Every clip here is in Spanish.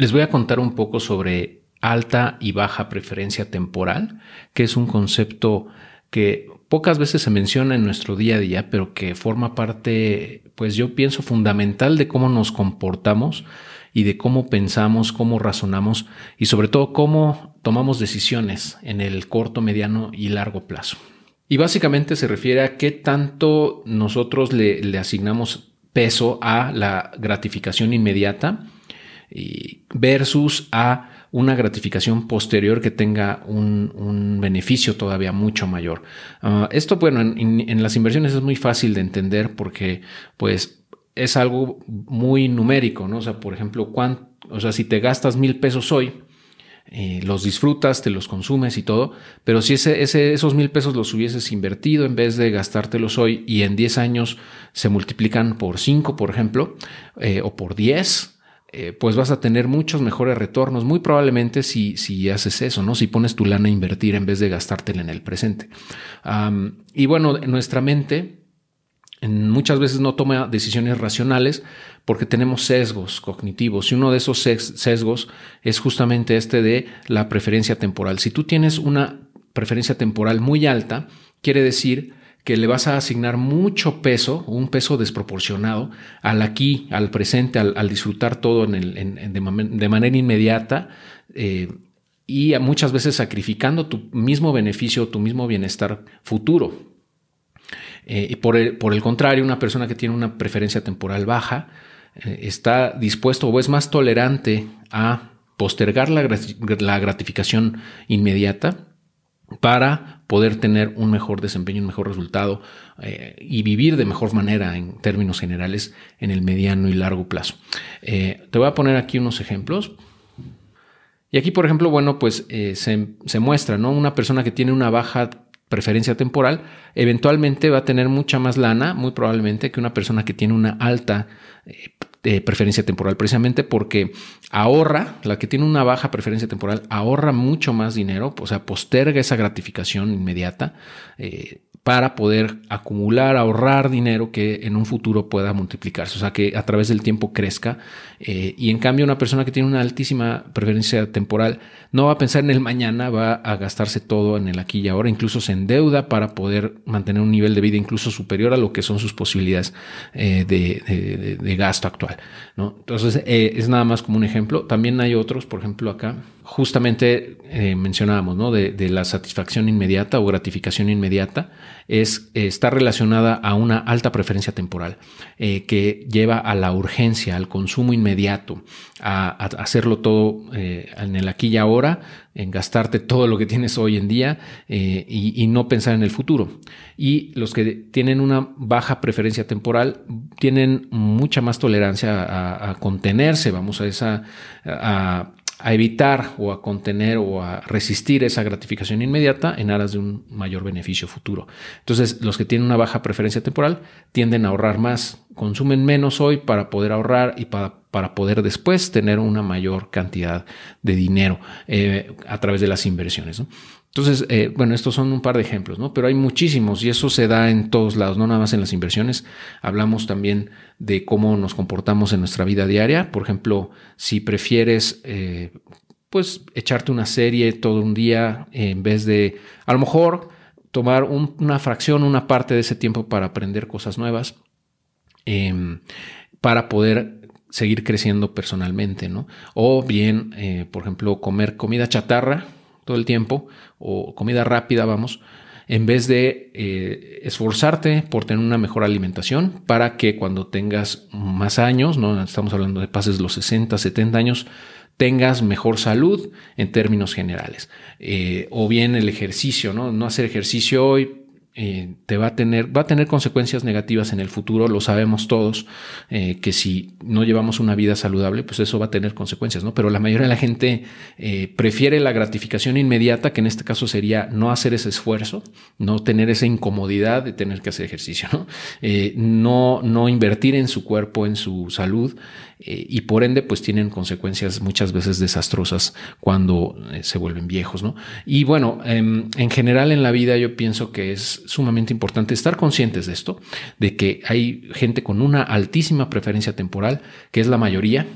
Les voy a contar un poco sobre alta y baja preferencia temporal, que es un concepto que pocas veces se menciona en nuestro día a día, pero que forma parte, pues yo pienso, fundamental de cómo nos comportamos y de cómo pensamos, cómo razonamos y sobre todo cómo tomamos decisiones en el corto, mediano y largo plazo. Y básicamente se refiere a qué tanto nosotros le, asignamos peso a la gratificación inmediata versus a una gratificación posterior que tenga un, beneficio todavía mucho mayor. Ah, esto, bueno, en, las inversiones es muy fácil de entender porque, pues, es algo muy numérico, ¿no? O sea, por ejemplo, o sea, si te gastas mil pesos hoy, eh, los disfrutas, te los consumes y todo, pero si ese, esos mil pesos los hubieses invertido en vez de gastártelos hoy y en 10 años se multiplican por 5, por ejemplo, eh, o por 10, eh, pues vas a tener muchos mejores retornos, muy probablemente si, si haces eso, ¿no? Si pones tu lana a invertir en vez de gastártela en el presente. y bueno, en nuestra mente muchas veces no toma decisiones racionales porque tenemos sesgos cognitivos y uno de esos sesgos es justamente este de la preferencia temporal. Si tú tienes una preferencia temporal muy alta, quiere decir que le vas a asignar mucho peso, un peso desproporcionado al aquí, al presente, al, disfrutar todo de, manera inmediata eh, y muchas veces sacrificando tu mismo beneficio, tu mismo bienestar futuro. Eh, y por el, por el, contrario, una persona que tiene una preferencia temporal baja eh, está dispuesto o es más tolerante a postergar la, gratificación inmediata para poder tener un mejor desempeño, un mejor resultado eh, y vivir de mejor manera en términos generales en el mediano y largo plazo. te voy a poner aquí unos ejemplos. Y aquí, por ejemplo, bueno, pues se, se, muestra, ¿no? Una persona que tiene una baja preferencia temporal, eventualmente va a tener mucha más lana, muy probablemente, que una persona que tiene una alta eh, preferencia temporal, precisamente porque ahorra, la que tiene una baja preferencia temporal, ahorra mucho más dinero, o sea, posterga esa gratificación inmediata. Eh, para poder acumular, ahorrar dinero que en un futuro pueda multiplicarse, o sea, que a través del tiempo crezca. Eh, y en cambio, una persona que tiene una altísima preferencia temporal no va a pensar en el mañana, va a gastarse todo en el aquí y ahora, incluso se endeuda para poder mantener un nivel de vida incluso superior a lo que son sus posibilidades de, gasto actual. ¿No? Entonces, eh, es nada más como un ejemplo. También hay otros, por ejemplo, acá justamente eh, mencionábamos, ¿no? De, la satisfacción inmediata o gratificación inmediata, es, está relacionada a una alta preferencia temporal eh, que lleva a la urgencia, al consumo inmediato, a, hacerlo todo eh, en el aquí y ahora, en gastarte todo lo que tienes hoy en día y, no pensar en el futuro. Y los que tienen una baja preferencia temporal tienen mucha más tolerancia a, a contenerse, vamos a esa, a, a evitar o a contener o a resistir esa gratificación inmediata en aras de un mayor beneficio futuro. Entonces, los que tienen una baja preferencia temporal tienden a ahorrar más, consumen menos hoy para poder ahorrar y para, para poder después tener una mayor cantidad de dinero eh, a través de las inversiones. Entonces, eh, bueno, estos son un par de ejemplos, ¿no? Pero hay muchísimos y eso se da en todos lados, no nada más en las inversiones. Hablamos también de cómo nos comportamos en nuestra vida diaria. Por ejemplo, si prefieres, eh, pues, echarte una serie todo un día en vez de, a lo mejor, tomar una fracción, una parte de ese tiempo para aprender cosas nuevas, em, para poder seguir creciendo personalmente, ¿no? O bien, eh, por ejemplo, comer comida chatarra todo el tiempo o comida rápida, vamos, en vez de eh, esforzarte por tener una mejor alimentación para que cuando tengas más años, no estamos hablando de pases los 60, 70 años, tengas mejor salud en términos generales. Eh, o bien el ejercicio, ¿no? No hacer ejercicio hoy eh, te va a tener, va a tener consecuencias negativas en el futuro, lo sabemos todos, eh, que si no llevamos una vida saludable, pues eso va a tener consecuencias, ¿no? Pero la mayoría de la gente eh, prefiere la gratificación inmediata, que en este caso sería no hacer ese esfuerzo, no tener esa incomodidad de tener que hacer ejercicio, ¿no? no, no invertir en su cuerpo, en su salud, eh, y por ende pues tienen consecuencias muchas veces desastrosas cuando eh, se vuelven viejos, ¿no? Y bueno, em, en general en la vida yo pienso que es sumamente importante estar conscientes de esto, de que hay gente con una altísima preferencia temporal, que es la mayoría,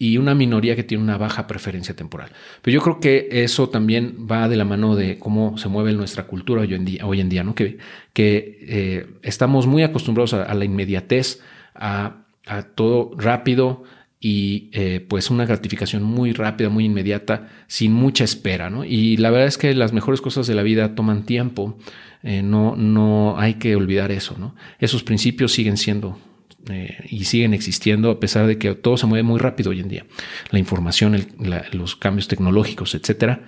y una minoría que tiene una baja preferencia temporal. Pero yo creo que eso también va de la mano de cómo se mueve nuestra cultura hoy en día, hoy en día ¿no? que, que eh, estamos muy acostumbrados a, la inmediatez, a, a, todo rápido y eh, pues una gratificación muy rápida, muy inmediata, sin mucha espera. ¿no? Y la verdad es que las mejores cosas de la vida toman tiempo, eh, no, no hay que olvidar eso. ¿no? Esos principios siguen siendo eh, y siguen existiendo a pesar de que todo se mueve muy rápido hoy en día. La información, los cambios tecnológicos, etcétera.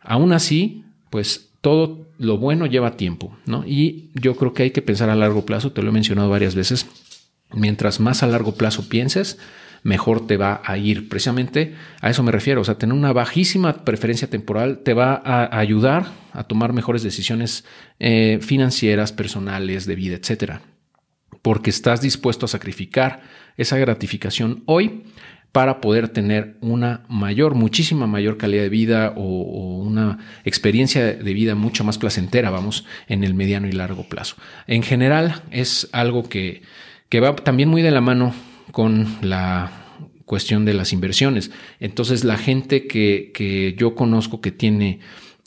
Aún así, pues todo lo bueno lleva tiempo, ¿no? Y yo creo que hay que pensar a largo plazo, te lo he mencionado varias veces. Mientras más a largo plazo pienses, mejor te va a ir. Precisamente a eso me refiero. O sea, tener una bajísima preferencia temporal te va a ayudar a tomar mejores decisiones eh, financieras, personales, de vida, etcétera porque estás dispuesto a sacrificar esa gratificación hoy para poder tener una mayor, muchísima mayor calidad de vida o, una experiencia de vida mucho más placentera, vamos, en el mediano y largo plazo. En general es algo que, que va también muy de la mano con la cuestión de las inversiones. Entonces la gente que, que yo conozco que tiene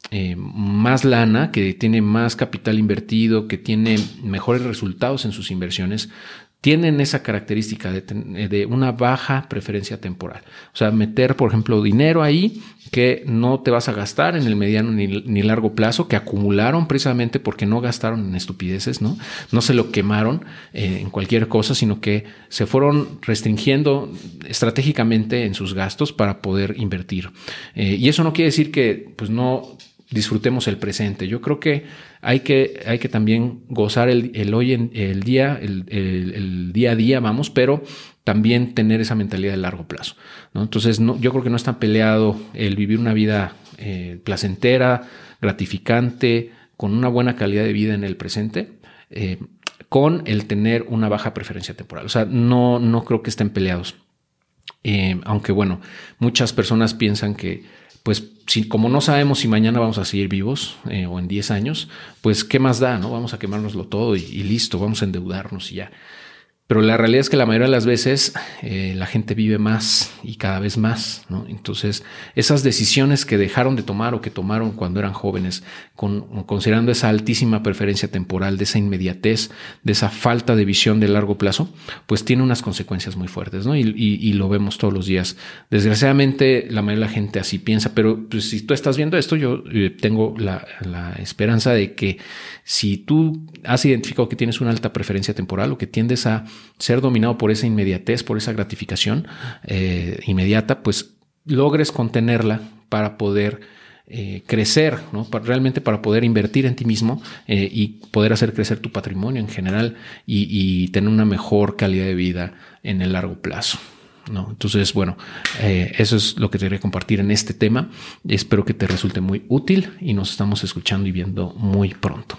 eh, más lana, que tiene más capital invertido, que tiene mejores resultados en sus inversiones, tienen esa característica de, una baja preferencia temporal. O sea, meter, por ejemplo, dinero ahí que no te vas a gastar en el mediano ni, largo plazo, que acumularon precisamente porque no gastaron en estupideces, ¿no? No se lo quemaron eh, en cualquier cosa, sino que se fueron restringiendo estratégicamente en sus gastos para poder invertir. Eh, y eso no quiere decir que pues no disfrutemos el presente. Yo creo que hay que, hay que también gozar el, hoy en el día, el, día a día, vamos, pero también tener esa mentalidad de largo plazo. ¿no? Entonces, no, yo creo que no está peleado el vivir una vida eh, placentera, gratificante, con una buena calidad de vida en el presente. Eh, con el tener una baja preferencia temporal. O sea, no, no creo que estén peleados. Eh, aunque bueno, muchas personas piensan que pues si, como no sabemos si mañana vamos a seguir vivos eh, o en 10 años, pues qué más da, ¿no? Vamos a quemárnoslo todo y, y, listo, vamos a endeudarnos y ya. Pero la realidad es que la mayoría de las veces eh, la gente vive más y cada vez más, ¿no? Entonces, esas decisiones que dejaron de tomar o que tomaron cuando eran jóvenes, con, considerando esa altísima preferencia temporal, de esa inmediatez, de esa falta de visión de largo plazo, pues tiene unas consecuencias muy fuertes, ¿no? Y, y, lo vemos todos los días. Desgraciadamente, la mayoría de la gente así piensa, pero pues, si tú estás viendo esto, yo eh, tengo la esperanza de que si tú has identificado que tienes una alta preferencia temporal o que tiendes a ser dominado por esa inmediatez, por esa gratificación eh, inmediata, pues logres contenerla para poder eh, crecer, ¿no? realmente para poder invertir en ti mismo eh, y poder hacer crecer tu patrimonio en general y, tener una mejor calidad de vida en el largo plazo. ¿no? Entonces, bueno, eso es lo que te quería compartir en este tema. Espero que te resulte muy útil y nos estamos escuchando y viendo muy pronto.